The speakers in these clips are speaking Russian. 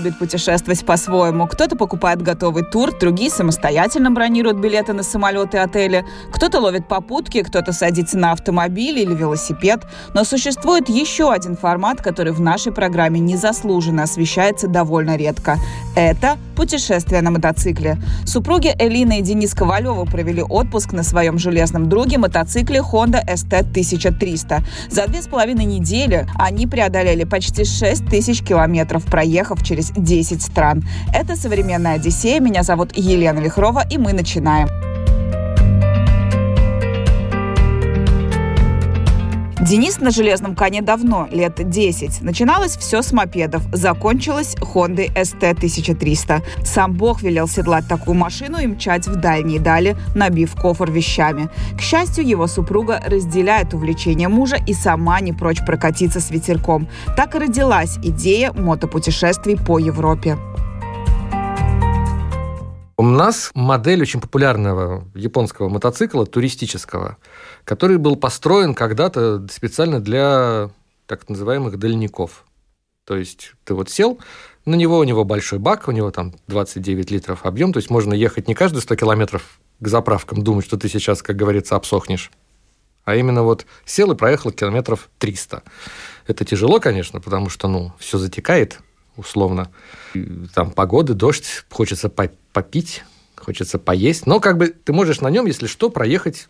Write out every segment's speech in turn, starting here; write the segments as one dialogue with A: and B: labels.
A: Любит путешествовать по-своему. Кто-то покупает готовый тур, другие самостоятельно бронируют билеты на самолеты и отели. Кто-то ловит попутки, кто-то садится на автомобиль или велосипед. Но существует еще один формат, который в нашей программе незаслуженно освещается довольно редко. Это путешествие на мотоцикле. Супруги Элина и Денис Ковалева провели отпуск на своем железном друге мотоцикле Honda ST 1300. За две с половиной недели они преодолели почти 6 тысяч километров, проехав через 10 стран. Это «Современная Одиссея». Меня зовут Елена Вихрова, и мы начинаем. Денис на железном коне давно, лет 10. Начиналось все с мопедов, закончилось Honda ST 1300. Сам Бог велел седлать такую машину и мчать в дальние дали, набив кофр вещами. К счастью, его супруга разделяет увлечение мужа и сама не прочь прокатиться с ветерком. Так и родилась идея мотопутешествий по Европе.
B: У нас модель очень популярного японского мотоцикла, туристического, который был построен когда-то специально для так называемых дальников. То есть ты вот сел, на него у него большой бак, у него там 29 литров объем, то есть можно ехать не каждые 100 километров к заправкам, думать, что ты сейчас, как говорится, обсохнешь, а именно вот сел и проехал километров 300. Это тяжело, конечно, потому что, ну, все затекает, условно. Там погоды, дождь, хочется попить, хочется поесть. Но как бы ты можешь на нем, если что, проехать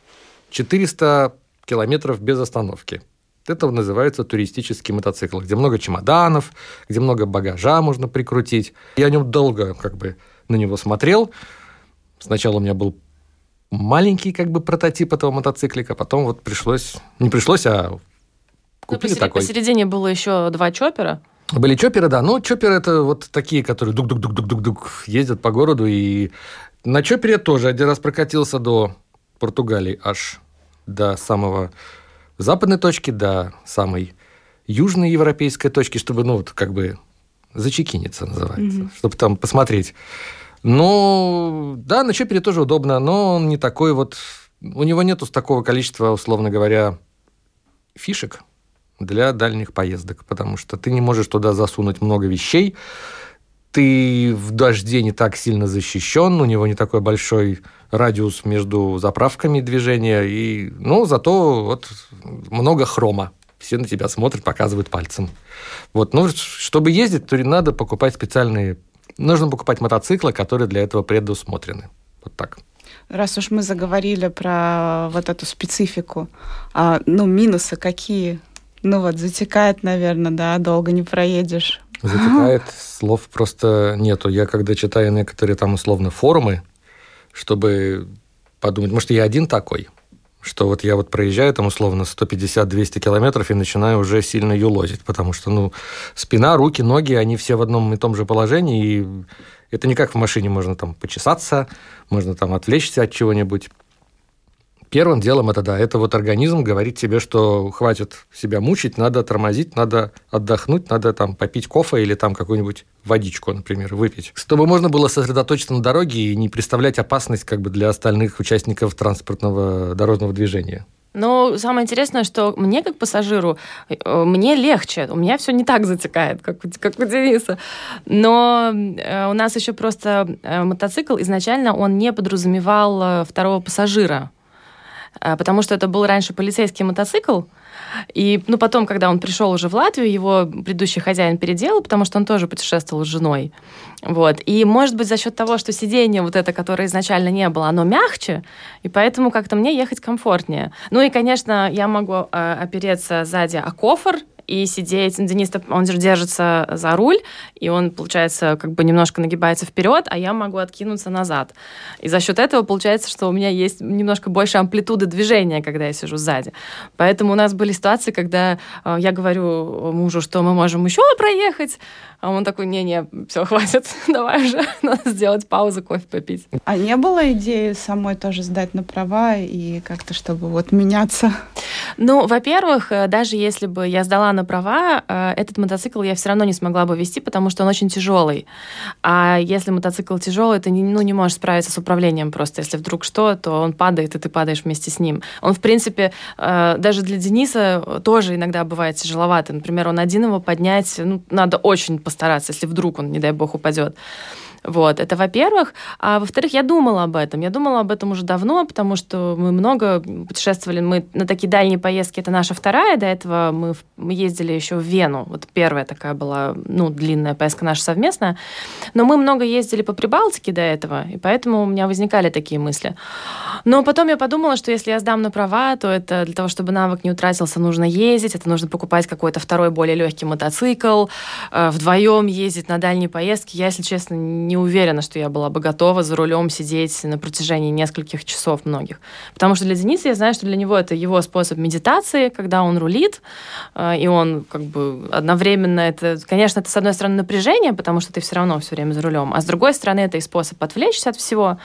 B: 400 километров без остановки. Это называется туристический мотоцикл, где много чемоданов, где много багажа можно прикрутить. Я о нем долго как бы на него смотрел. Сначала у меня был маленький как бы прототип этого мотоциклика, потом вот пришлось, не пришлось, а купили
C: ну,
B: такой.
C: Посередине было еще два чопера.
B: Были чоперы, да. Но чоперы это вот такие, которые дук-дук-дук-дук-дук ездят по городу. И на чопере тоже один раз прокатился до Португалии аж до самого западной точки, до самой южной европейской точки, чтобы, ну, вот как бы зачекиниться называется, mm-hmm. чтобы там посмотреть. Ну, да, на чопере тоже удобно, но он не такой вот... У него нету такого количества, условно говоря, фишек, для дальних поездок, потому что ты не можешь туда засунуть много вещей, ты в дожде не так сильно защищен, у него не такой большой радиус между заправками движения, и, ну, зато вот много хрома. Все на тебя смотрят, показывают пальцем. Вот, ну, чтобы ездить, то надо покупать специальные... Нужно покупать мотоциклы, которые для этого предусмотрены. Вот так.
A: Раз уж мы заговорили про вот эту специфику, а, ну, минусы какие ну вот, затекает, наверное, да, долго не проедешь.
B: Затекает, слов просто нету. Я когда читаю некоторые там условно форумы, чтобы подумать, может, я один такой, что вот я вот проезжаю там условно 150-200 километров и начинаю уже сильно юлозить, потому что, ну, спина, руки, ноги, они все в одном и том же положении, и это не как в машине, можно там почесаться, можно там отвлечься от чего-нибудь. Первым делом это да, это вот организм говорит тебе, что хватит себя мучить, надо тормозить, надо отдохнуть, надо там попить кофе или там какую-нибудь водичку, например, выпить. Чтобы можно было сосредоточиться на дороге и не представлять опасность как бы для остальных участников транспортного дорожного движения.
C: Но самое интересное, что мне как пассажиру, э, мне легче. У меня все не так затекает, как, как у Дениса. Но э, у нас еще просто э, мотоцикл изначально он не подразумевал второго пассажира. А, потому что это был раньше полицейский мотоцикл, и ну, потом, когда он пришел уже в Латвию, его предыдущий хозяин переделал, потому что он тоже путешествовал с женой. Вот. И, может быть, за счет того, что сиденье вот это, которое изначально не было, оно мягче, и поэтому как-то мне ехать комфортнее. Ну и, конечно, я могу э, опереться сзади о кофр, и сидеть. Денис, он держится за руль, и он, получается, как бы немножко нагибается вперед, а я могу откинуться назад. И за счет этого получается, что у меня есть немножко больше амплитуды движения, когда я сижу сзади. Поэтому у нас были ситуации, когда э, я говорю мужу, что мы можем еще проехать, а он такой, не-не, все, хватит, давай уже, надо сделать паузу, кофе попить.
A: А не было идеи самой тоже сдать на права и как-то, чтобы вот меняться?
C: Ну, во-первых, э, даже если бы я сдала на права, э, этот мотоцикл я все равно не смогла бы вести, потому что он очень тяжелый. А если мотоцикл тяжелый, ты не, ну, не можешь справиться с управлением просто. Если вдруг что, то он падает, и ты падаешь вместе с ним. Он, в принципе, э, даже для Дениса тоже иногда бывает тяжеловато. Например, он один его поднять, ну, надо очень постараться, если вдруг он, не дай бог, упадет. Вот, это во-первых. А во-вторых, я думала об этом. Я думала об этом уже давно, потому что мы много путешествовали. Мы на такие дальние поездки, это наша вторая. До этого мы, мы ездили еще в Вену. Вот первая такая была, ну, длинная поездка наша совместная. Но мы много ездили по Прибалтике до этого, и поэтому у меня возникали такие мысли. Но потом я подумала, что если я сдам на права, то это для того, чтобы навык не утратился, нужно ездить, это нужно покупать какой-то второй более легкий мотоцикл, э, вдвоем ездить на дальние поездки. Я, если честно, не уверена, что я была бы готова за рулем сидеть на протяжении нескольких часов многих. Потому что для Дениса я знаю, что для него это его способ медитации, когда он рулит, э, и он как бы одновременно это, конечно, это с одной стороны напряжение, потому что ты все равно все время за рулем, а с другой стороны это и способ отвлечься от всего.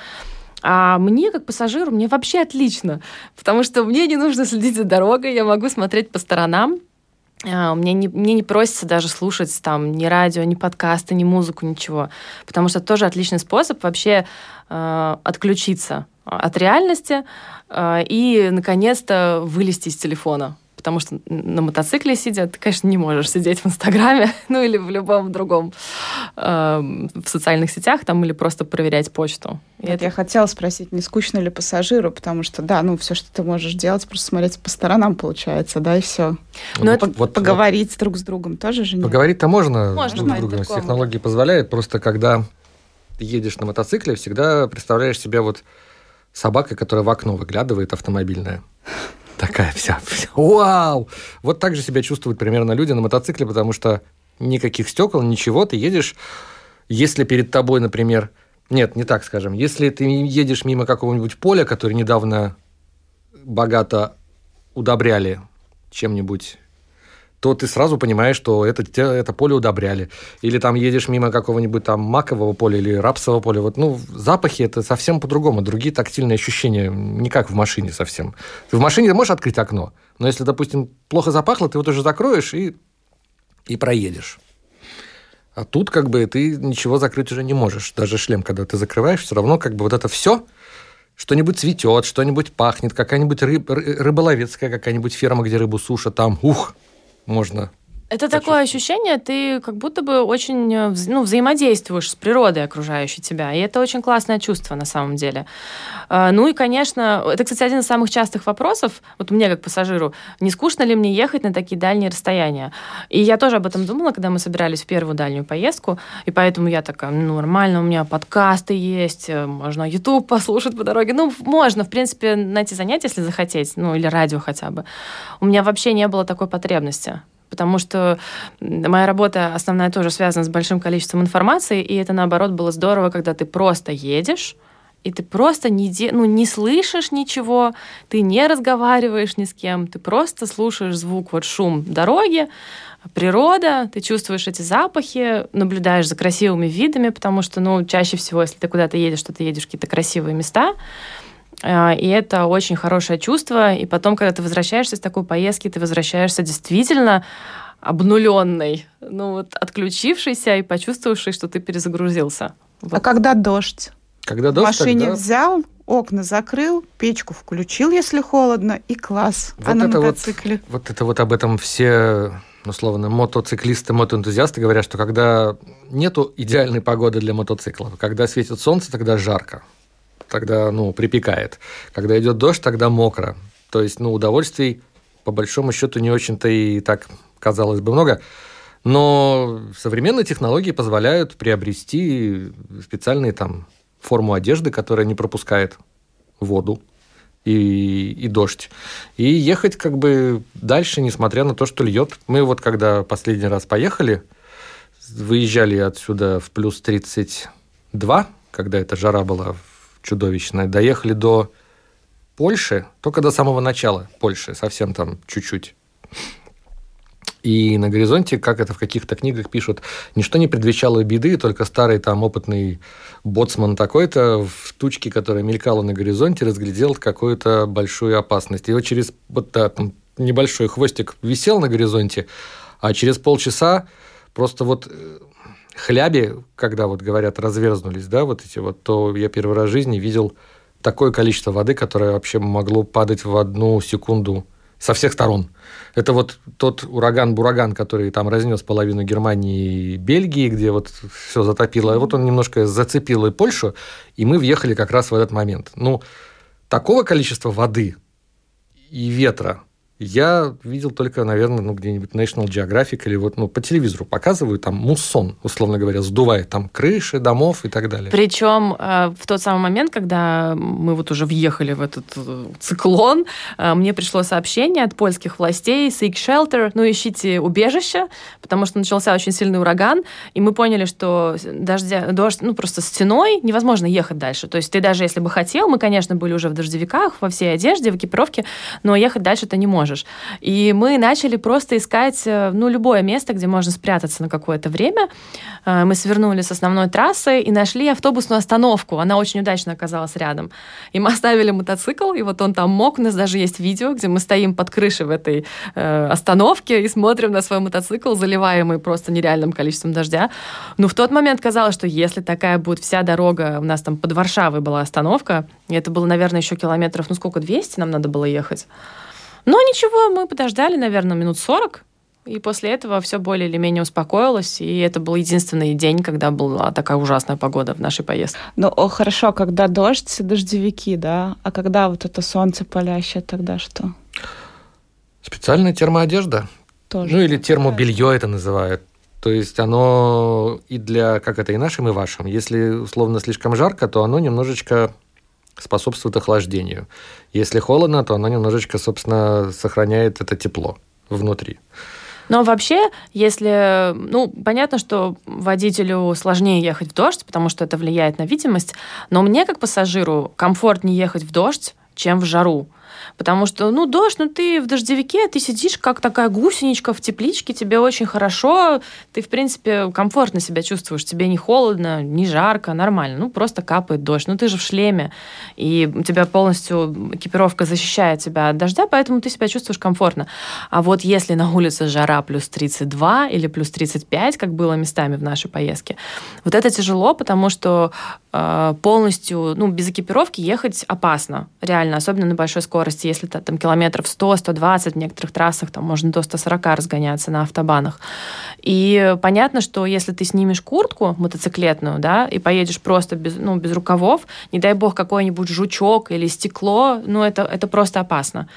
C: А мне, как пассажиру, мне вообще отлично, потому что мне не нужно следить за дорогой, я могу смотреть по сторонам, мне не, мне не просится даже слушать там ни радио, ни подкасты, ни музыку, ничего. Потому что это тоже отличный способ вообще э, отключиться от реальности э, и, наконец-то, вылезти из телефона потому что на мотоцикле сидя, ты, конечно, не можешь сидеть в Инстаграме, ну или в любом другом э, в социальных сетях там или просто проверять почту.
A: Вот это... Я хотела спросить, не скучно ли пассажиру, потому что, да, ну все, что ты можешь делать, просто смотреть по сторонам получается, да, и все. Но ну, вот, это вот, поговорить вот, друг с другом тоже же нет.
B: Поговорить-то можно, можно друг с другом, технологии позволяют, просто когда ты едешь на мотоцикле, всегда представляешь себя вот собакой, которая в окно выглядывает автомобильное такая вся, вся, вау! Вот так же себя чувствуют примерно люди на мотоцикле, потому что никаких стекол, ничего, ты едешь, если перед тобой, например, нет, не так скажем, если ты едешь мимо какого-нибудь поля, которое недавно богато удобряли чем-нибудь то ты сразу понимаешь, что это, это поле удобряли. Или там едешь мимо какого-нибудь там макового поля или рапсового поля. Вот, ну, запахи это совсем по-другому. Другие тактильные ощущения, не как в машине совсем. Ты в машине можешь открыть окно, но если, допустим, плохо запахло, ты вот уже закроешь и, и проедешь. А тут как бы ты ничего закрыть уже не можешь. Даже шлем, когда ты закрываешь, все равно как бы вот это все что-нибудь цветет, что-нибудь пахнет, какая-нибудь рыб, рыболовецкая какая-нибудь ферма, где рыбу сушат, там, ух, можно
C: это такое ощущение, ты как будто бы очень э, ну, взаимодействуешь с природой окружающей тебя. И это очень классное чувство на самом деле. А, ну и, конечно, это, кстати, один из самых частых вопросов, вот мне как пассажиру, не скучно ли мне ехать на такие дальние расстояния? И я тоже об этом думала, когда мы собирались в первую дальнюю поездку, и поэтому я такая, ну, нормально, у меня подкасты есть, э, можно YouTube послушать по дороге. Ну, можно, в принципе, найти занятия, если захотеть, ну, или радио хотя бы. У меня вообще не было такой потребности потому что моя работа основная тоже связана с большим количеством информации, и это, наоборот, было здорово, когда ты просто едешь, и ты просто не, де... ну, не слышишь ничего, ты не разговариваешь ни с кем, ты просто слушаешь звук, вот шум дороги, природа, ты чувствуешь эти запахи, наблюдаешь за красивыми видами, потому что, ну, чаще всего, если ты куда-то едешь, то ты едешь в какие-то красивые места, и это очень хорошее чувство. И потом, когда ты возвращаешься с такой поездки, ты возвращаешься действительно обнуленный, ну вот отключившийся и почувствовавший, что ты перезагрузился.
A: Вот. А когда дождь?
B: Когда дождь,
A: В машине
B: тогда...
A: взял, окна закрыл, печку включил, если холодно, и класс.
B: Вот а на мотоцикле? Вот, вот это вот об этом все условно, мотоциклисты, мотоэнтузиасты говорят, что когда нету идеальной погоды для мотоцикла, когда светит солнце, тогда жарко тогда, ну, припекает. Когда идет дождь, тогда мокро. То есть, ну, удовольствий, по большому счету, не очень-то и так, казалось бы, много. Но современные технологии позволяют приобрести специальные там форму одежды, которая не пропускает воду. и, и дождь. И ехать как бы дальше, несмотря на то, что льет. Мы вот когда последний раз поехали, выезжали отсюда в плюс 32, когда эта жара была чудовищная, доехали до Польши, только до самого начала Польши, совсем там чуть-чуть. И на горизонте, как это в каких-то книгах пишут, ничто не предвещало беды, только старый там опытный боцман такой-то в тучке, которая мелькала на горизонте, разглядел какую-то большую опасность. И вот через вот да, там небольшой хвостик висел на горизонте, а через полчаса просто вот э, хляби, когда вот говорят, разверзнулись, да, вот эти вот, то я первый раз в жизни видел такое количество воды, которое вообще могло падать в одну секунду со всех сторон. Это вот тот ураган-бураган, который там разнес половину Германии и Бельгии, где вот все затопило. Вот он немножко зацепил и Польшу, и мы въехали как раз в этот момент. Ну, такого количества воды и ветра я видел только, наверное, ну, где-нибудь National Geographic или вот ну, по телевизору показывают, там муссон, условно говоря, сдувает там крыши домов и так далее.
C: Причем э, в тот самый момент, когда мы вот уже въехали в этот э, циклон, э, мне пришло сообщение от польских властей Seek Shelter, ну ищите убежище, потому что начался очень сильный ураган, и мы поняли, что дождя, дождь, ну просто стеной невозможно ехать дальше. То есть ты даже если бы хотел, мы, конечно, были уже в дождевиках, во всей одежде, в экипировке, но ехать дальше ты не можешь можешь. И мы начали просто искать, э, ну, любое место, где можно спрятаться на какое-то время. Э, мы свернули с основной трассы и нашли автобусную остановку. Она очень удачно оказалась рядом. И мы оставили мотоцикл, и вот он там мог. У нас даже есть видео, где мы стоим под крышей в этой э, остановке и смотрим на свой мотоцикл, заливаемый просто нереальным количеством дождя. Но в тот момент казалось, что если такая будет вся дорога, у нас там под Варшавой была остановка, и это было, наверное, еще километров, ну сколько, 200 нам надо было ехать. Но ничего, мы подождали, наверное, минут 40, и после этого все более или менее успокоилось, и это был единственный день, когда была такая ужасная погода в нашей поездке.
A: Ну, о, хорошо, когда дождь, дождевики, да? А когда вот это солнце палящее, тогда что?
B: Специальная термоодежда. Тоже. Ну, или термобелье это называют. То есть оно и для, как это и нашим, и вашим. Если условно слишком жарко, то оно немножечко способствует охлаждению. Если холодно, то оно немножечко, собственно, сохраняет это тепло внутри.
C: Но вообще, если... Ну, понятно, что водителю сложнее ехать в дождь, потому что это влияет на видимость, но мне, как пассажиру, комфортнее ехать в дождь, чем в жару. Потому что, ну, дождь, ну, ты в дождевике, ты сидишь как такая гусеничка в тепличке, тебе очень хорошо, ты, в принципе, комфортно себя чувствуешь, тебе не холодно, не жарко, нормально, ну, просто капает дождь, ну, ты же в шлеме, и у тебя полностью экипировка защищает тебя от дождя, поэтому ты себя чувствуешь комфортно. А вот если на улице жара плюс 32 или плюс 35, как было местами в нашей поездке, вот это тяжело, потому что э, полностью, ну, без экипировки ехать опасно, реально, особенно на большой скорости скорости, если там километров 100, 120, в некоторых трассах там можно до 140 разгоняться на автобанах. И понятно, что если ты снимешь куртку мотоциклетную, да, и поедешь просто без, ну, без рукавов, не дай бог какой-нибудь жучок или стекло, ну, это, это просто опасно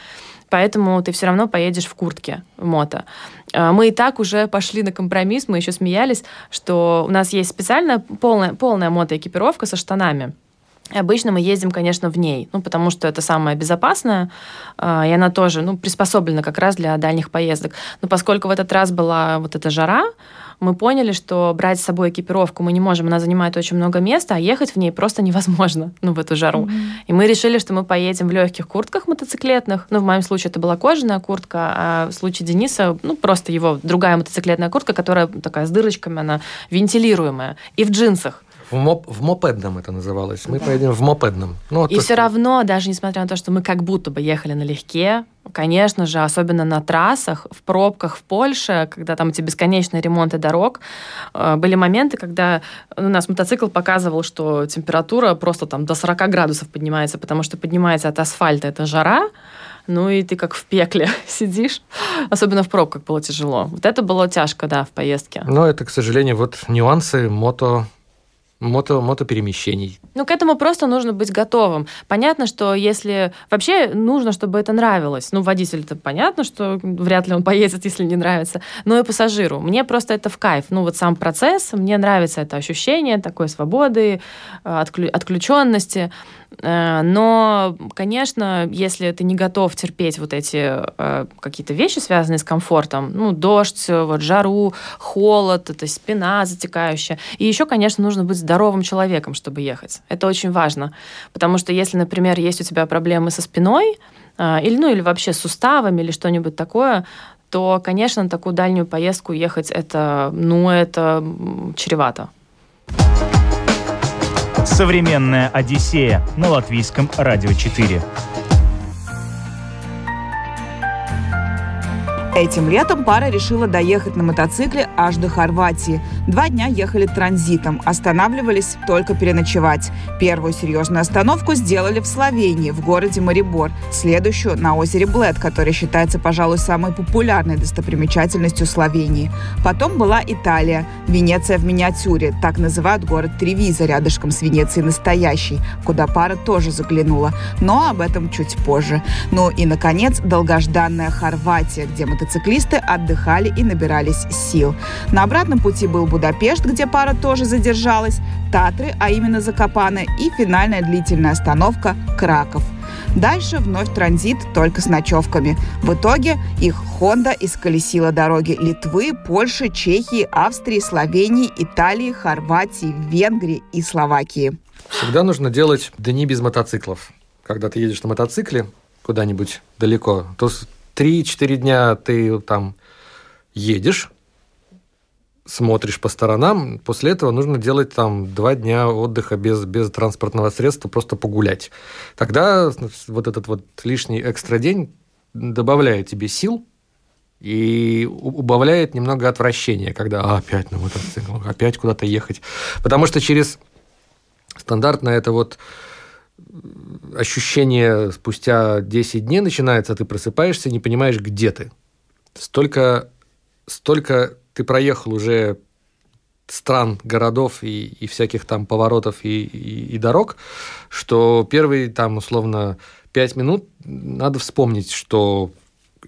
C: поэтому ты все равно поедешь в куртке в мото. А, мы и так уже пошли на компромисс, мы еще смеялись, что у нас есть специальная полная, полная мотоэкипировка со штанами. Обычно мы ездим, конечно, в ней, ну, потому что это самое безопасное, а, и она тоже, ну, приспособлена как раз для дальних поездок. Но поскольку в этот раз была вот эта жара, мы поняли, что брать с собой экипировку мы не можем, она занимает очень много места, а ехать в ней просто невозможно, ну, в эту жару. Mm-hmm. И мы решили, что мы поедем в легких куртках мотоциклетных. Ну, в моем случае это была кожаная куртка, а в случае Дениса, ну, просто его другая мотоциклетная куртка, которая такая с дырочками, она вентилируемая. И в джинсах.
B: В, моп, в мопедном это называлось. Мы да. поедем в мопедном.
C: Ну, и то, все что... равно, даже несмотря на то, что мы как будто бы ехали налегке, конечно же, особенно на трассах, в пробках в Польше, когда там эти бесконечные ремонты дорог, э, были моменты, когда у нас мотоцикл показывал, что температура просто там до 40 градусов поднимается, потому что поднимается от асфальта эта жара, ну и ты как в пекле сидишь. Особенно в пробках было тяжело. Вот это было тяжко, да, в поездке.
B: Но это, к сожалению, вот нюансы мото мото, мотоперемещений.
C: Ну, к этому просто нужно быть готовым. Понятно, что если... Вообще нужно, чтобы это нравилось. Ну, водитель-то понятно, что вряд ли он поедет, если не нравится. Но и пассажиру. Мне просто это в кайф. Ну, вот сам процесс, мне нравится это ощущение такой свободы, э, отключенности. Э, но, конечно, если ты не готов терпеть вот эти э, какие-то вещи, связанные с комфортом, ну, дождь, вот жару, холод, это спина затекающая. И еще, конечно, нужно быть здоровым человеком, чтобы ехать. Это очень важно. Потому что если, например, есть у тебя проблемы со спиной, э, или, ну, или вообще с суставами, или что-нибудь такое, то, конечно, на такую дальнюю поездку ехать это, ну, это чревато.
D: Современная Одиссея на латвийском радио 4.
A: Этим летом пара решила доехать на мотоцикле аж до Хорватии. Два дня ехали транзитом, останавливались только переночевать. Первую серьезную остановку сделали в Словении, в городе Марибор, следующую на озере Блэд, которое считается, пожалуй, самой популярной достопримечательностью Словении. Потом была Италия, Венеция в миниатюре, так называют город Тревиза, рядышком с Венецией настоящей, куда пара тоже заглянула. Но об этом чуть позже. Ну и, наконец, долгожданная Хорватия, где мотоциклисты мотоциклисты отдыхали и набирались сил. На обратном пути был Будапешт, где пара тоже задержалась, Татры, а именно Закопаны, и финальная длительная остановка Краков. Дальше вновь транзит только с ночевками. В итоге их Honda исколесила дороги Литвы, Польши, Чехии, Австрии, Словении, Италии, Хорватии, Венгрии и Словакии.
B: Всегда нужно делать дни без мотоциклов. Когда ты едешь на мотоцикле куда-нибудь далеко, то 3-4 дня ты там едешь, смотришь по сторонам, после этого нужно делать там два дня отдыха без, без транспортного средства, просто погулять. Тогда вот этот вот лишний экстра день добавляет тебе сил и убавляет немного отвращения, когда а, опять на мотоцикл, опять куда-то ехать. Потому что через стандартно это вот ощущение спустя 10 дней начинается, ты просыпаешься, не понимаешь, где ты. Столько, столько ты проехал уже стран, городов и, и всяких там поворотов и, и, и дорог, что первые там условно 5 минут надо вспомнить, что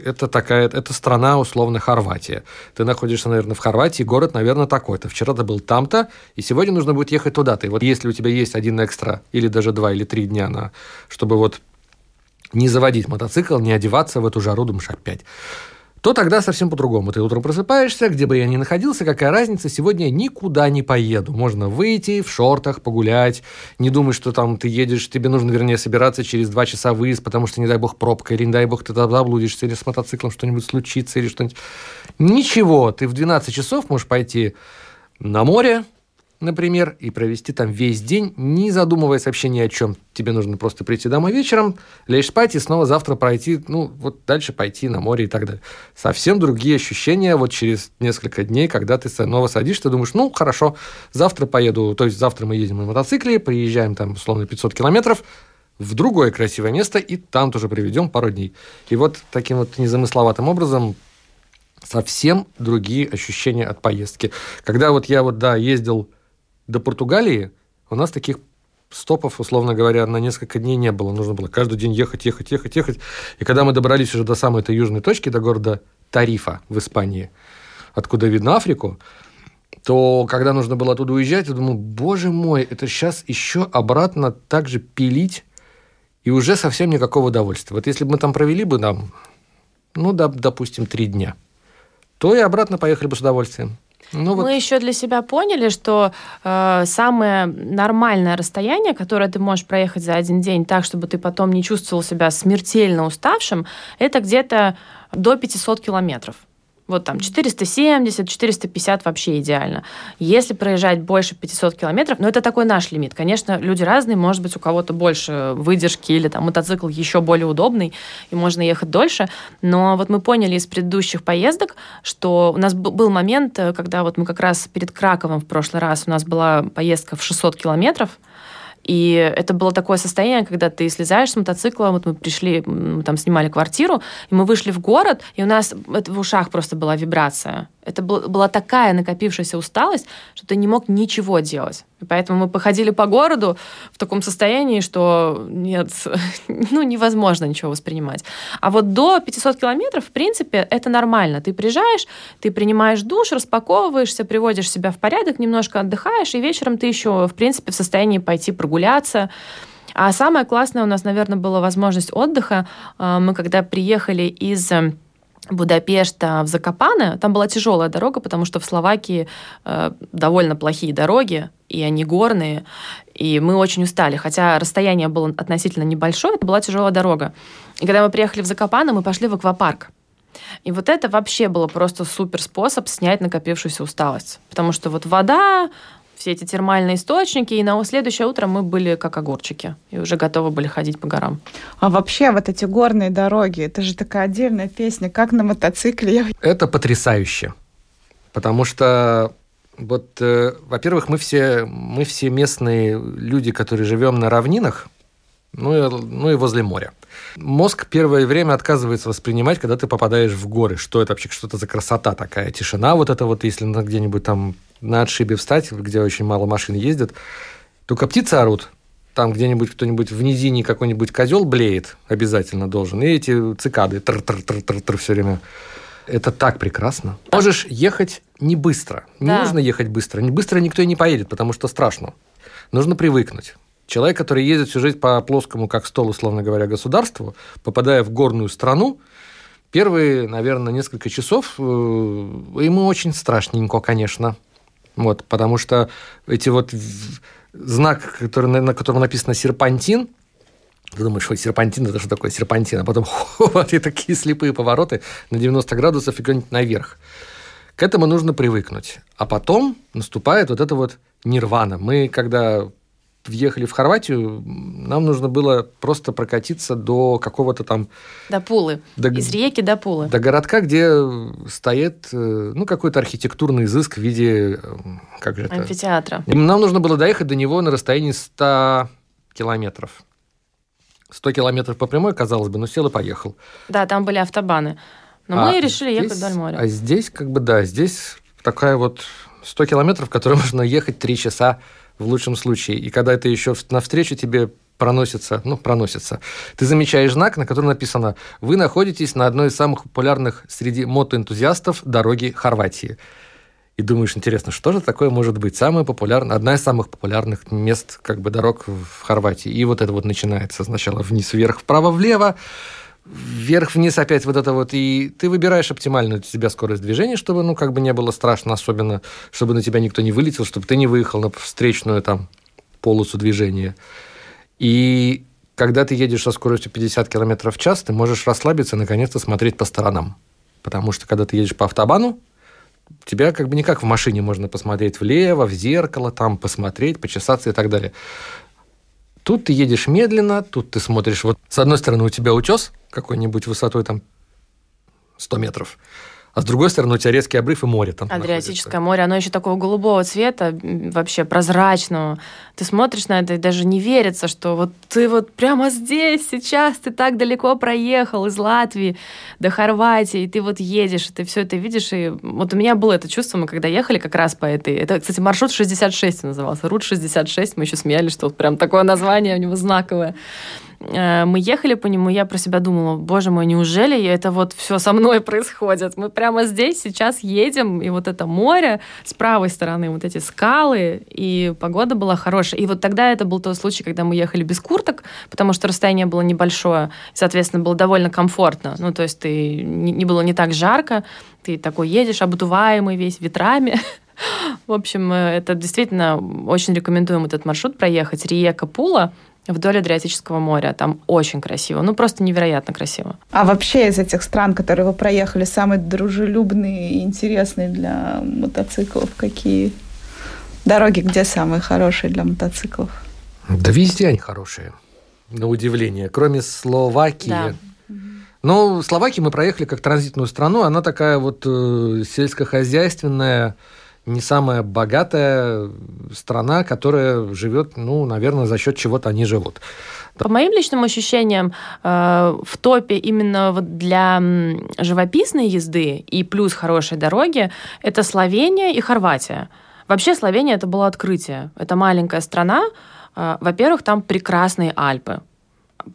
B: это такая, это страна, условно, Хорватия. Ты находишься, наверное, в Хорватии, город, наверное, такой-то. Вчера ты был там-то, и сегодня нужно будет ехать туда-то. И вот если у тебя есть один экстра, или даже два, или три дня на, чтобы вот не заводить мотоцикл, не одеваться в эту жару, думаешь, опять то тогда совсем по-другому. Ты утром просыпаешься, где бы я ни находился, какая разница, сегодня я никуда не поеду. Можно выйти в шортах, погулять, не думай, что там ты едешь, тебе нужно, вернее, собираться через два часа выезд, потому что, не дай бог, пробка, или, не дай бог, ты там заблудишься, или с мотоциклом что-нибудь случится, или что-нибудь. Ничего, ты в 12 часов можешь пойти на море, например, и провести там весь день, не задумываясь вообще ни о чем. Тебе нужно просто прийти домой вечером, лечь спать и снова завтра пройти, ну, вот дальше пойти на море и так далее. Совсем другие ощущения вот через несколько дней, когда ты снова садишься, ты думаешь, ну, хорошо, завтра поеду, то есть завтра мы едем на мотоцикле, приезжаем там, условно, 500 километров, в другое красивое место, и там тоже проведем пару дней. И вот таким вот незамысловатым образом совсем другие ощущения от поездки. Когда вот я вот, да, ездил до Португалии у нас таких стопов, условно говоря, на несколько дней не было. Нужно было каждый день ехать, ехать, ехать, ехать. И когда мы добрались уже до самой этой южной точки, до города Тарифа в Испании, откуда видно Африку, то когда нужно было оттуда уезжать, я думал, боже мой, это сейчас еще обратно так же пилить, и уже совсем никакого удовольствия. Вот если бы мы там провели бы нам, ну, да, допустим, три дня, то и обратно поехали бы с удовольствием.
C: Ну, вот. Мы еще для себя поняли, что э, самое нормальное расстояние, которое ты можешь проехать за один день так, чтобы ты потом не чувствовал себя смертельно уставшим, это где-то до 500 километров. Вот там 470, 450 вообще идеально. Если проезжать больше 500 километров, ну это такой наш лимит. Конечно, люди разные, может быть, у кого-то больше выдержки или там мотоцикл еще более удобный, и можно ехать дольше. Но вот мы поняли из предыдущих поездок, что у нас был момент, э, когда вот мы как раз перед Краковом в прошлый раз у нас была поездка в 600 километров, и это было такое состояние, когда ты слезаешь с мотоцикла, вот мы пришли, мы там снимали квартиру, и мы вышли в город, и у нас это в ушах просто была вибрация. Это был, была такая накопившаяся усталость, что ты не мог ничего делать. И поэтому мы походили по городу в таком состоянии, что нет, ну, невозможно ничего воспринимать. А вот до 500 километров, в принципе, это нормально. Ты приезжаешь, ты принимаешь душ, распаковываешься, приводишь себя в порядок, немножко отдыхаешь, и вечером ты еще, в принципе, в состоянии пойти прогуляться, А самое классное у нас, наверное, была возможность отдыха. Э, мы когда приехали из Будапешта в Закопане, там была тяжелая дорога, потому что в Словакии э, довольно плохие дороги, и они горные, и мы очень устали. Хотя расстояние было относительно небольшое, это была тяжелая дорога. И когда мы приехали в Закопане, мы пошли в аквапарк. И вот это вообще было просто супер способ снять накопившуюся усталость. Потому что вот вода, все эти термальные источники, и на следующее утро мы были как огурчики и уже готовы были ходить по горам.
A: А вообще вот эти горные дороги, это же такая отдельная песня, как на мотоцикле.
B: Это потрясающе, потому что вот, э, во-первых, мы все, мы все местные люди, которые живем на равнинах, ну и, ну и возле моря. Мозг первое время отказывается воспринимать, когда ты попадаешь в горы. Что это вообще, что это за красота такая, тишина вот это вот, если где-нибудь там на отшибе встать, где очень мало машин ездят, только птицы орут, там где-нибудь кто-нибудь в низине какой-нибудь козел блеет, обязательно должен. И эти цикады тр-тр-тр-тр все время. Это так прекрасно. Можешь ехать не быстро. Не да. нужно ехать быстро. Не быстро никто и не поедет, потому что страшно. Нужно привыкнуть. Человек, который ездит всю жизнь по плоскому, как стол, условно говоря, государству, попадая в горную страну, первые, наверное, несколько часов э, ему очень страшненько, конечно. Вот, потому что эти вот знак, который, на котором написано серпантин, ты думаешь, что серпантин, это что такое серпантин? А потом вот, и такие слепые повороты на 90 градусов и куда-нибудь наверх. К этому нужно привыкнуть. А потом наступает вот это вот нирвана. Мы, когда въехали в Хорватию, нам нужно было просто прокатиться до какого-то там...
C: До Пулы. До, Из реки до Пулы.
B: До городка, где стоит э, ну, какой-то архитектурный изыск в виде... Э, как же это?
C: Амфитеатра.
B: И нам нужно было доехать до него на расстоянии 100 километров. 100 километров по прямой, казалось бы, но сел и поехал.
C: Да, там были автобаны. Но а мы решили здесь, ехать вдоль моря.
B: А здесь, как бы, да, здесь такая вот 100 километров, которые можно ехать 3 часа в лучшем случае. И когда это еще навстречу тебе проносится, ну, проносится, ты замечаешь знак, на котором написано «Вы находитесь на одной из самых популярных среди мотоэнтузиастов дороги Хорватии». И думаешь, интересно, что же такое может быть? Самая популярная, одна из самых популярных мест, как бы, дорог в Хорватии. И вот это вот начинается сначала вниз, вверх, вправо, влево, вверх-вниз опять вот это вот, и ты выбираешь оптимальную для тебя скорость движения, чтобы, ну, как бы не было страшно, особенно, чтобы на тебя никто не вылетел, чтобы ты не выехал на встречную там полосу движения. И когда ты едешь со скоростью 50 км в час, ты можешь расслабиться и наконец-то смотреть по сторонам. Потому что когда ты едешь по автобану, тебя как бы не как в машине можно посмотреть влево, в зеркало, там посмотреть, почесаться и так далее. Тут ты едешь медленно, тут ты смотришь, вот с одной стороны у тебя утес какой-нибудь высотой там 100 метров, а с другой стороны у тебя резкий обрыв и море там.
C: Адриатическое находится. море, оно еще такого голубого цвета, вообще прозрачного. Ты смотришь на это и даже не верится, что вот ты вот прямо здесь, сейчас, ты так далеко проехал из Латвии до Хорватии, и ты вот едешь, и ты все это видишь. И вот у меня было это чувство, мы когда ехали как раз по этой... Это, кстати, маршрут 66 назывался, Рут 66, мы еще смеялись, что вот прям такое название у него знаковое. Э, мы ехали по нему, я про себя думала, боже мой, неужели это вот все со мной происходит? Мы прямо здесь сейчас едем, и вот это море, с правой стороны вот эти скалы, и погода была хорошая. И вот тогда это был тот случай, когда мы ехали без курток, потому что расстояние было небольшое, и, соответственно, было довольно комфортно. Ну, то есть ты не было не так жарко, ты такой едешь, обдуваемый весь ветрами. В общем, э, это действительно очень рекомендуем этот маршрут проехать. Риека Пула, вдоль Адриатического моря. Там очень красиво, ну просто невероятно красиво.
A: А вообще из этих стран, которые вы проехали, самые дружелюбные и интересные для мотоциклов какие? Дороги где самые хорошие для мотоциклов?
B: Да везде они хорошие, на удивление. Кроме Словакии. Да. Ну, Словакию мы проехали как транзитную страну. Она такая вот э, сельскохозяйственная, не самая богатая страна, которая живет, ну, наверное, за счет чего-то они живут.
C: По моим личным ощущениям, э, в топе именно вот для живописной езды и плюс хорошей дороги это Словения и Хорватия. Вообще Словения это было открытие. Это маленькая страна. Э, во-первых, там прекрасные Альпы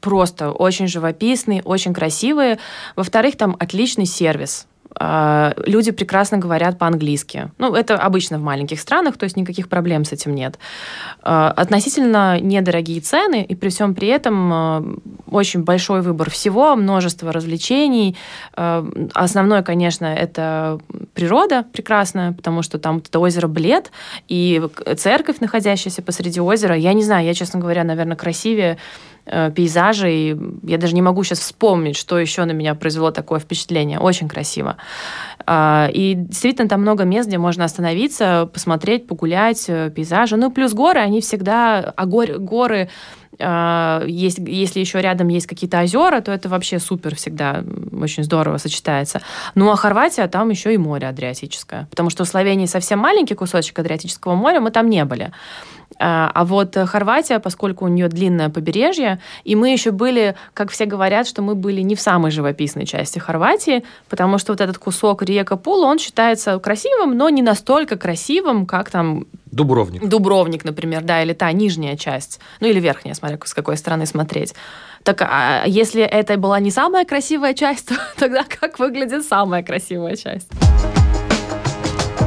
C: просто очень живописные, очень красивые. Во-вторых, там отличный сервис люди прекрасно говорят по-английски. Ну, это обычно в маленьких странах, то есть никаких проблем с этим нет. А, относительно недорогие цены, и при всем при этом а, очень большой выбор всего, множество развлечений. Основное, конечно, это природа прекрасная, потому что там это озеро Блед, и церковь, находящаяся посреди озера. Я не знаю, я, честно говоря, наверное, красивее Э, пейзажей. Я даже не могу сейчас вспомнить, что еще на меня произвело такое впечатление. Очень красиво. А, и действительно там много мест, где можно остановиться, посмотреть, погулять, э, пейзажи. Ну, плюс горы, они всегда... А горы, горы а, есть, если еще рядом есть какие-то озера, то это вообще супер всегда, очень здорово сочетается. Ну а Хорватия, там еще и море Адриатическое. Потому что в Словении совсем маленький кусочек Адриатического моря, мы там не были. А, а вот Хорватия, поскольку у нее длинное побережье, и мы еще были, как все говорят, что мы были не в самой живописной части Хорватии, потому что вот этот кусок река Пула, он считается красивым, но не настолько красивым, как там
B: Дубровник.
C: Дубровник, например, да, или та нижняя часть, ну или верхняя, смотря с какой стороны смотреть. Так а если это была не самая красивая часть, то тогда как выглядит самая красивая часть?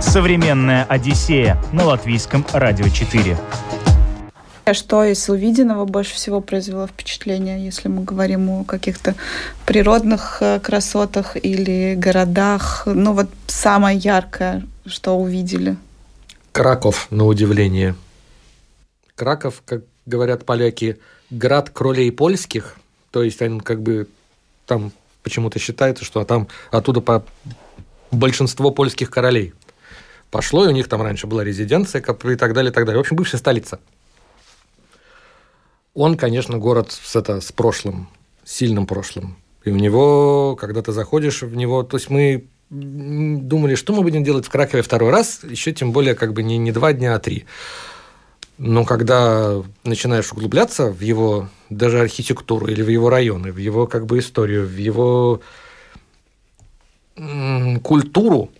D: Современная Одиссея на латвийском радио 4.
A: А что из увиденного больше всего произвело впечатление, если мы говорим о каких-то природных э, красотах или городах? Ну вот самое яркое, что увидели.
B: Краков, на удивление. Краков, как говорят поляки, град кролей польских, то есть он как бы там почему-то считается, что там оттуда по большинство польских королей пошло, и у них там раньше была резиденция и так далее, и так далее. В общем, бывшая столица. Он, конечно, город с, это, с прошлым, сильным прошлым. И у него, когда ты заходишь в него, то есть мы думали, что мы будем делать в Кракове второй раз, еще тем более как бы не, не два дня, а три. Но когда начинаешь углубляться в его даже архитектуру или в его районы, в его как бы историю, в его культуру,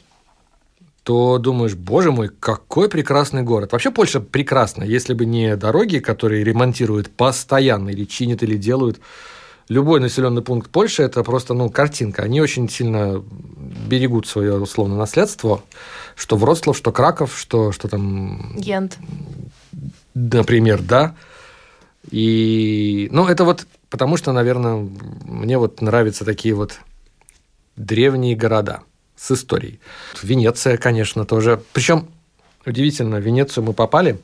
B: то думаешь, боже мой, какой прекрасный город. Вообще Польша прекрасна, если бы не дороги, которые ремонтируют постоянно или чинят, или делают. Любой населенный пункт Польши – это просто ну, картинка. Они очень сильно берегут свое условно наследство, что Вроцлав, что Краков, что, что там...
C: Гент.
B: Например, да. И, ну, это вот потому что, наверное, мне вот нравятся такие вот древние города – с историей. Венеция, конечно, тоже. Причем, удивительно, в Венецию мы попали.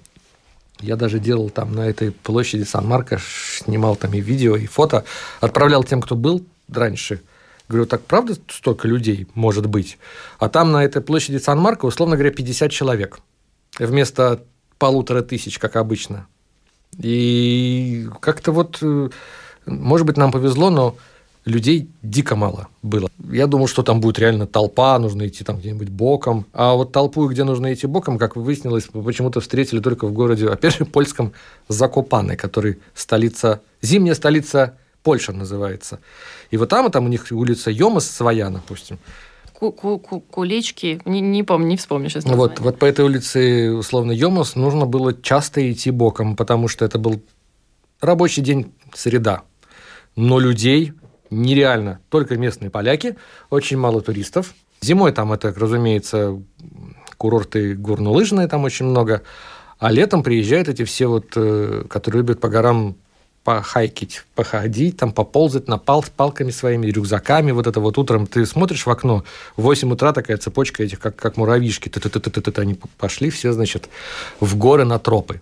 B: Я даже делал там на этой площади Сан-Марко, снимал там и видео, и фото, отправлял тем, кто был раньше. Говорю, так правда столько людей может быть? А там на этой площади Сан-Марко, условно говоря, 50 человек. Вместо полутора тысяч, как обычно. И как-то вот, э, может быть, нам повезло, но людей дико мало было. Я думал, что там будет реально толпа, нужно идти там где-нибудь боком. А вот толпу, где нужно идти боком, как выяснилось, почему-то встретили только в городе, опять же, польском Закопаны, который столица, зимняя столица Польша называется. И вот там, и там у них улица Йомас своя, допустим.
C: Кулички, не, не помню, не вспомню сейчас. Название.
B: Вот, вот по этой улице, условно, Йомас, нужно было часто идти боком, потому что это был рабочий день, среда. Но людей нереально. Только местные поляки, очень мало туристов. Зимой там это, разумеется, курорты горнолыжные там очень много. А летом приезжают эти все вот, э, которые любят по горам похайкить, походить, там поползать на пал палками своими, рюкзаками. Вот это вот утром ты смотришь в окно, в 8 утра такая цепочка этих, как, как муравьишки. Т -т -т -т -т -т Они пошли все, значит, в горы на тропы.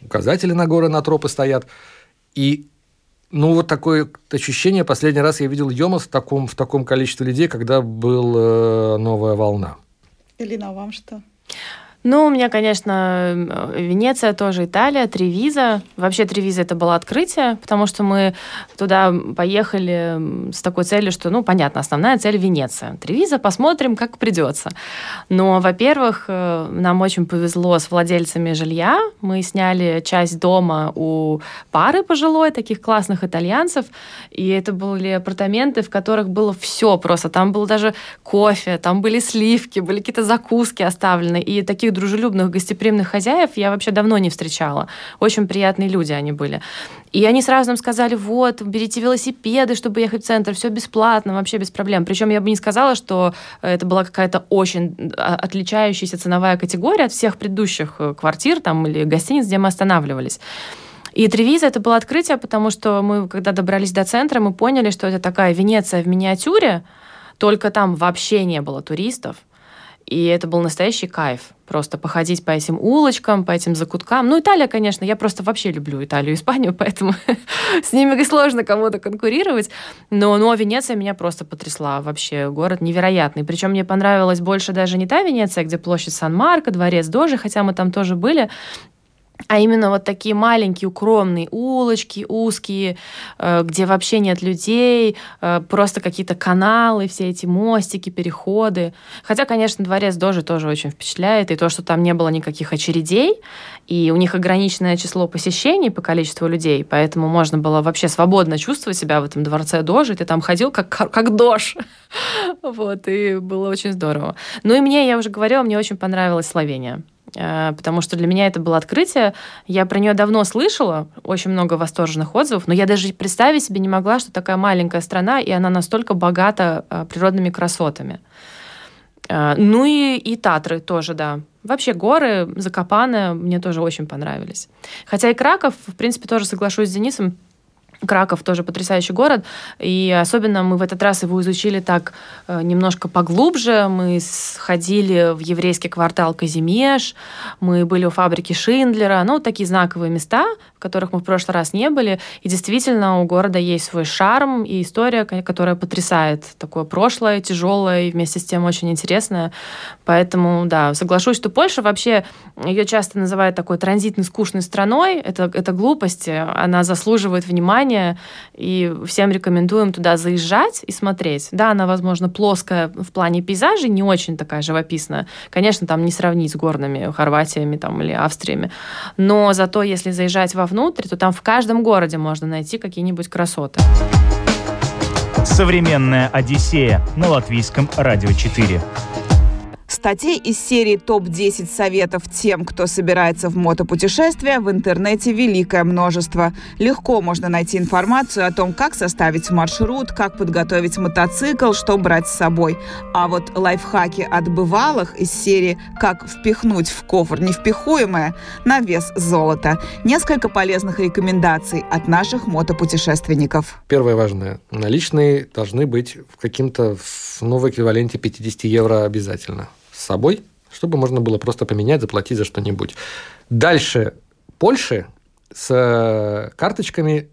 B: Указатели на горы на тропы стоят. И ну, вот такое ощущение. Последний раз я видел Йомас в таком, в таком количестве людей, когда была э, новая волна.
A: Элина, а вам что?
C: Ну, у меня, конечно, Венеция тоже Италия, Тревиза. Вообще Тревиза это было открытие, потому что мы туда поехали с такой целью, что, ну, понятно, основная цель Венеция. Тревиза, посмотрим, как придется. Но, во-первых, э, нам очень повезло с владельцами жилья. Мы сняли часть дома у пары пожилой, таких классных итальянцев, и это были апартаменты, в которых было все просто. Там был даже кофе, там были сливки, были какие-то закуски оставлены, и таких таких дружелюбных, гостеприимных хозяев я вообще давно не встречала. Очень приятные люди они были. И они сразу нам сказали, вот, берите велосипеды, чтобы ехать в центр, все бесплатно, вообще без проблем. Причем я бы не сказала, что это была какая-то очень а, отличающаяся ценовая категория от всех предыдущих э, квартир там, или гостиниц, где мы останавливались. И Тревиза это было открытие, потому что мы, когда добрались до центра, мы поняли, что это такая Венеция в миниатюре, только там вообще не было туристов. И это был настоящий кайф. Просто походить по этим улочкам, по этим закуткам. Ну, Италия, конечно, я просто вообще люблю Италию и Испанию, поэтому с ними сложно кому-то конкурировать. Но, но Венеция меня просто потрясла. Вообще город невероятный. Причем мне понравилась больше даже не та Венеция, где площадь Сан-Марко, дворец Дожи, хотя мы там тоже были а именно вот такие маленькие укромные улочки, узкие, э, где вообще нет людей, э, просто какие-то каналы, все эти мостики, переходы. Хотя, конечно, дворец Дожи тоже очень впечатляет, и то, что там не было никаких очередей, и у них ограниченное число посещений по количеству людей, поэтому можно было вообще свободно чувствовать себя в этом дворце Дожи, ты там ходил как, как Дож. Вот, и было очень здорово. Ну и мне, я уже говорила, мне очень понравилась Словения. Э, потому что для меня это было открытие. Я про нее давно слышала, очень много восторженных отзывов, но я даже представить себе не могла, что такая маленькая страна, и она настолько богата э, природными красотами. Э, ну и, и Татры тоже, да. Вообще горы, Закопаны мне тоже очень понравились. Хотя и Краков, в принципе, тоже соглашусь с Денисом, Краков тоже потрясающий город, и особенно мы в этот раз его изучили так э, немножко поглубже. Мы сходили в еврейский квартал Казимеш, мы были у фабрики Шиндлера, ну, такие знаковые места, в которых мы в прошлый раз не были. И действительно, у города есть свой шарм и история, которая потрясает. Такое прошлое, тяжелое и вместе с тем очень интересное. Поэтому, да, соглашусь, что Польша вообще, ее часто называют такой транзитной, скучной страной. Это, это глупость, она заслуживает внимания, внимание, и всем рекомендуем туда заезжать и смотреть. Да, она, возможно, плоская в плане пейзажей, не очень такая живописная. Конечно, там не сравнить с горными Хорватиями там, или Австриями. Но зато, если заезжать вовнутрь, то там в каждом городе можно найти какие-нибудь красоты.
D: Современная Одиссея на латвийском радио 4.
A: Статей из серии «Топ-10 советов тем, кто собирается в мотопутешествие» в интернете великое множество. Легко можно найти информацию о том, как составить маршрут, как подготовить мотоцикл, что брать с собой. А вот лайфхаки от бывалых из серии «Как впихнуть в кофр невпихуемое» на вес золота. Несколько полезных рекомендаций от наших мотопутешественников.
B: Первое важное. Наличные должны быть в каким-то ну, в эквиваленте 50 евро обязательно собой, чтобы можно было просто поменять, заплатить за что-нибудь. Дальше Польше с э, карточками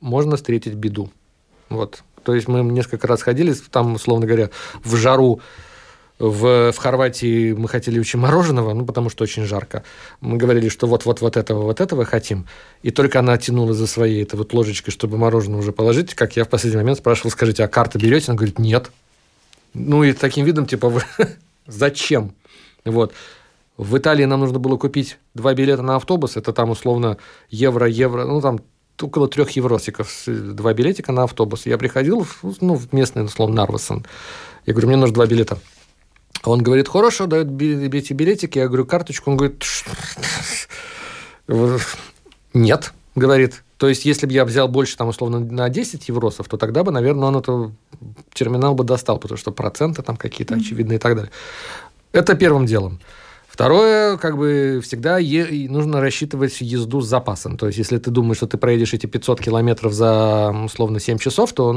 B: можно встретить беду. Вот. То есть мы несколько раз ходили, там, условно говоря, в жару в, в Хорватии мы хотели очень мороженого, ну, потому что очень жарко. Мы говорили, что вот-вот вот этого, вот этого хотим. И только она тянула за своей это вот ложечкой, чтобы мороженое уже положить. Как я в последний момент спрашивал, скажите, а карты берете? Она говорит, нет. Ну, и таким видом, типа, вы Зачем? Вот. В Италии нам нужно было купить два билета на автобус, это там условно евро, евро, ну там около трех евросиков, два билетика на автобус. Я приходил, ну, в местный, условно, Нарвасон. Я говорю, мне нужно два билета. Он говорит, хорошо, дает эти билетики. Я говорю, карточку. Он говорит, нет, говорит. То есть, если бы я взял больше, там, условно, на 10 евросов, то тогда бы, наверное, он это терминал бы достал, потому что проценты там какие-то очевидные и так далее. Это первым делом. Второе, как бы всегда е- нужно рассчитывать езду с запасом. То есть, если ты думаешь, что ты проедешь эти 500 километров за, условно, 7 часов, то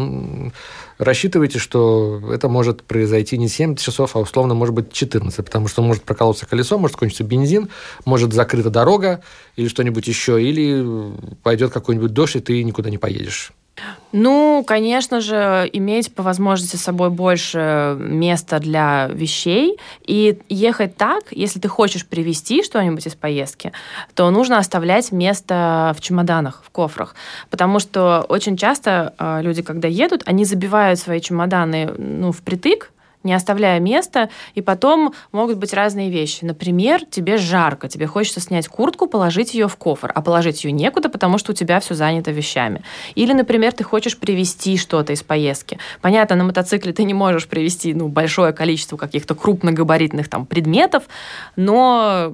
B: рассчитывайте, что это может произойти не 7 часов, а, условно, может быть, 14, потому что может проколоться колесо, может кончиться бензин, может закрыта дорога или что-нибудь еще, или пойдет какой-нибудь дождь, и ты никуда не поедешь.
C: Ну, конечно же, иметь по возможности с собой больше места для вещей и ехать так, если ты хочешь привезти что-нибудь из поездки, то нужно оставлять место в чемоданах, в кофрах, потому что очень часто э, люди, когда едут, они забивают свои чемоданы ну, впритык, не оставляя места, и потом могут быть разные вещи. Например, тебе жарко, тебе хочется снять куртку, положить ее в кофр, а положить ее некуда, потому что у тебя все занято вещами. Или, например, ты хочешь привезти что-то из поездки. Понятно, на мотоцикле ты не можешь привезти ну, большое количество каких-то крупногабаритных там предметов, но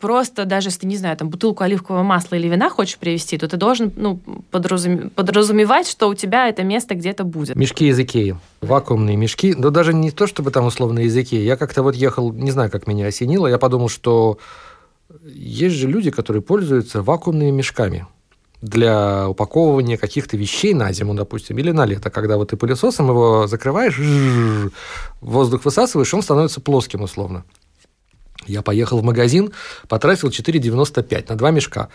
C: просто даже если не знаю, там бутылку оливкового масла или вина хочешь привезти, то ты должен ну, подразумевать, что у тебя это место где-то будет.
B: Мешки из Икеи. Вакуумные мешки. Но даже не то, чтобы там условно из Икеи. Я как-то вот ехал, не знаю, как меня осенило, я подумал, что есть же люди, которые пользуются вакуумными мешками для упаковывания каких-то вещей на зиму, допустим, или на лето, когда вот ты пылесосом его закрываешь, воздух высасываешь, он становится плоским условно. Я поехал в магазин, потратил 4,95 на два мешка.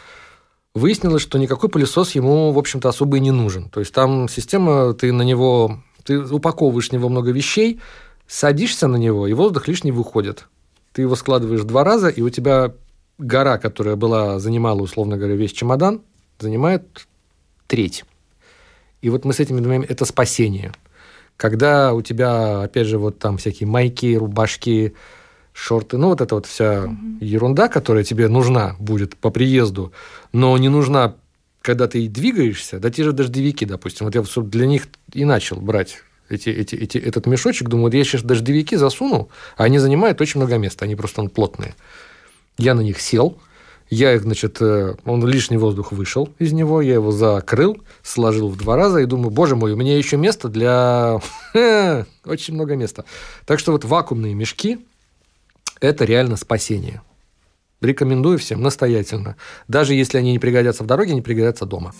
B: Выяснилось, что никакой пылесос ему, в общем-то, особо и не нужен. То есть там система, ты на него, ты упаковываешь в него много вещей, садишься на него, и воздух лишний выходит. Ты его складываешь два раза, и у тебя гора, которая была, занимала, условно говоря, весь чемодан, занимает треть. И вот мы с этими думаем, это спасение. Когда у тебя, опять же, вот там всякие майки, рубашки, шорты, ну вот эта вот вся угу. ерунда, которая тебе нужна будет по приезду, но не нужна, когда ты двигаешься, да те же дождевики, допустим. Вот я для них и начал брать эти, эти, эти, этот мешочек, думаю, вот я сейчас дождевики засуну, а они занимают очень много места, они просто плотные. Я на них сел, я их, значит, э, он лишний воздух вышел из него, я его закрыл, сложил в два раза и думаю, боже мой, у меня еще место для... Очень много места. Так что вот вакуумные мешки – это реально спасение. Рекомендую всем настоятельно. Даже если они не пригодятся в дороге, они пригодятся дома.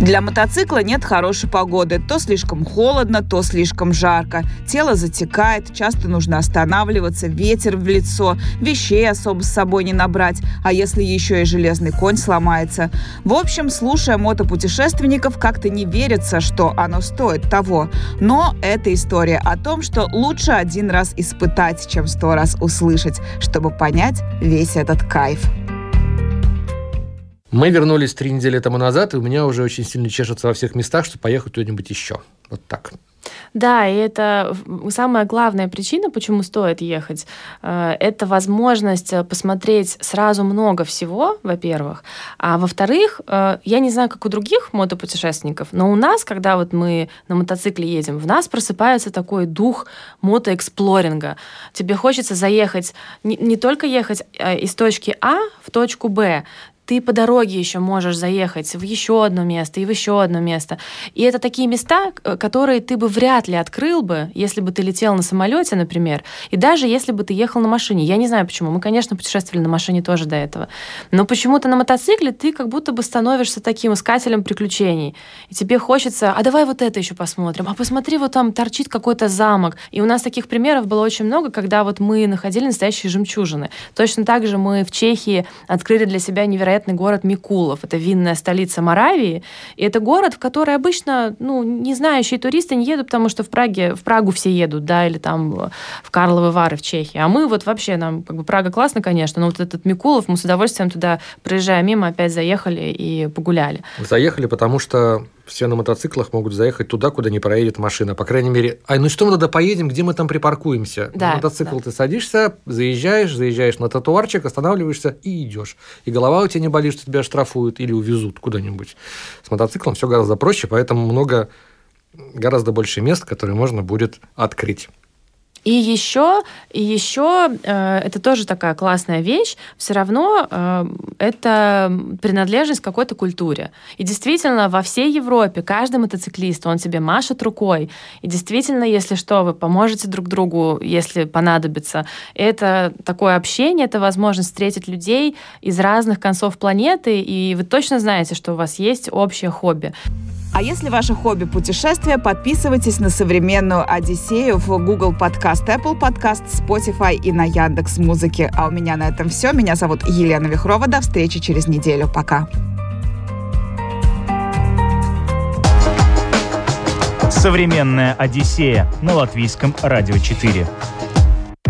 A: Для мотоцикла нет хорошей погоды. То слишком холодно, то слишком жарко. Тело затекает, часто нужно останавливаться, ветер в лицо, вещей особо с собой не набрать, а если еще и железный конь сломается. В общем, слушая мотопутешественников, как-то не верится, что оно стоит того. Но это история о том, что лучше один раз испытать, чем сто раз услышать, чтобы понять весь этот кайф.
B: Мы вернулись три недели тому назад, и у меня уже очень сильно чешется во всех местах, чтобы поехать куда-нибудь еще. Вот так.
C: Да, и это самая главная причина, почему стоит ехать. Э, это возможность э, посмотреть сразу много всего, во-первых. А во-вторых, э, я не знаю, как у других мотопутешественников, но у нас, когда вот мы на мотоцикле едем, в нас просыпается такой дух мотоэксплоринга. Тебе хочется заехать, не, не только ехать из точки А в точку Б, ты по дороге еще можешь заехать в еще одно место и в еще одно место. И это такие места, которые ты бы вряд ли открыл бы, если бы ты летел на самолете, например, и даже если бы ты ехал на машине. Я не знаю почему. Мы, конечно, путешествовали на машине тоже до этого. Но почему-то на мотоцикле ты как будто бы становишься таким искателем приключений. И тебе хочется, а давай вот это еще посмотрим, а посмотри, вот там торчит какой-то замок. И у нас таких примеров было очень много, когда вот мы находили настоящие жемчужины. Точно так же мы в Чехии открыли для себя невероятно невероятный город Микулов. Это винная столица Моравии. И это город, в который обычно ну, не знающие туристы не едут, потому что в Праге, в Прагу все едут, да, или там в Карловы Вары в Чехии. А мы вот вообще, нам как бы Прага классно, конечно, но вот этот Микулов, мы с удовольствием туда, проезжая мимо, опять заехали и погуляли.
B: Заехали, потому что все на мотоциклах могут заехать туда, куда не проедет машина. По крайней мере, а ну что мы туда поедем, где мы там припаркуемся? Да, на мотоцикл да. ты садишься, заезжаешь, заезжаешь на тротуарчик, останавливаешься и идешь. И голова у тебя не болит, что тебя штрафуют или увезут куда-нибудь. С мотоциклом все гораздо проще, поэтому много гораздо больше мест, которые можно будет открыть.
C: И еще, и еще э, это тоже такая классная вещь, все равно э, это принадлежность какой-то культуре. И действительно, во всей Европе каждый мотоциклист, он тебе машет рукой. И действительно, если что, вы поможете друг другу, если понадобится. Это такое общение, это возможность встретить людей из разных концов планеты, и вы точно знаете, что у вас есть общее хобби.
A: А если ваше хобби путешествия, подписывайтесь на современную Одиссею в Google Podcast, Apple Podcast, Spotify и на Яндекс Музыке. А у меня на этом все. Меня зовут Елена Вихрова. До встречи через неделю. Пока.
D: Современная Одиссея на латвийском радио 4.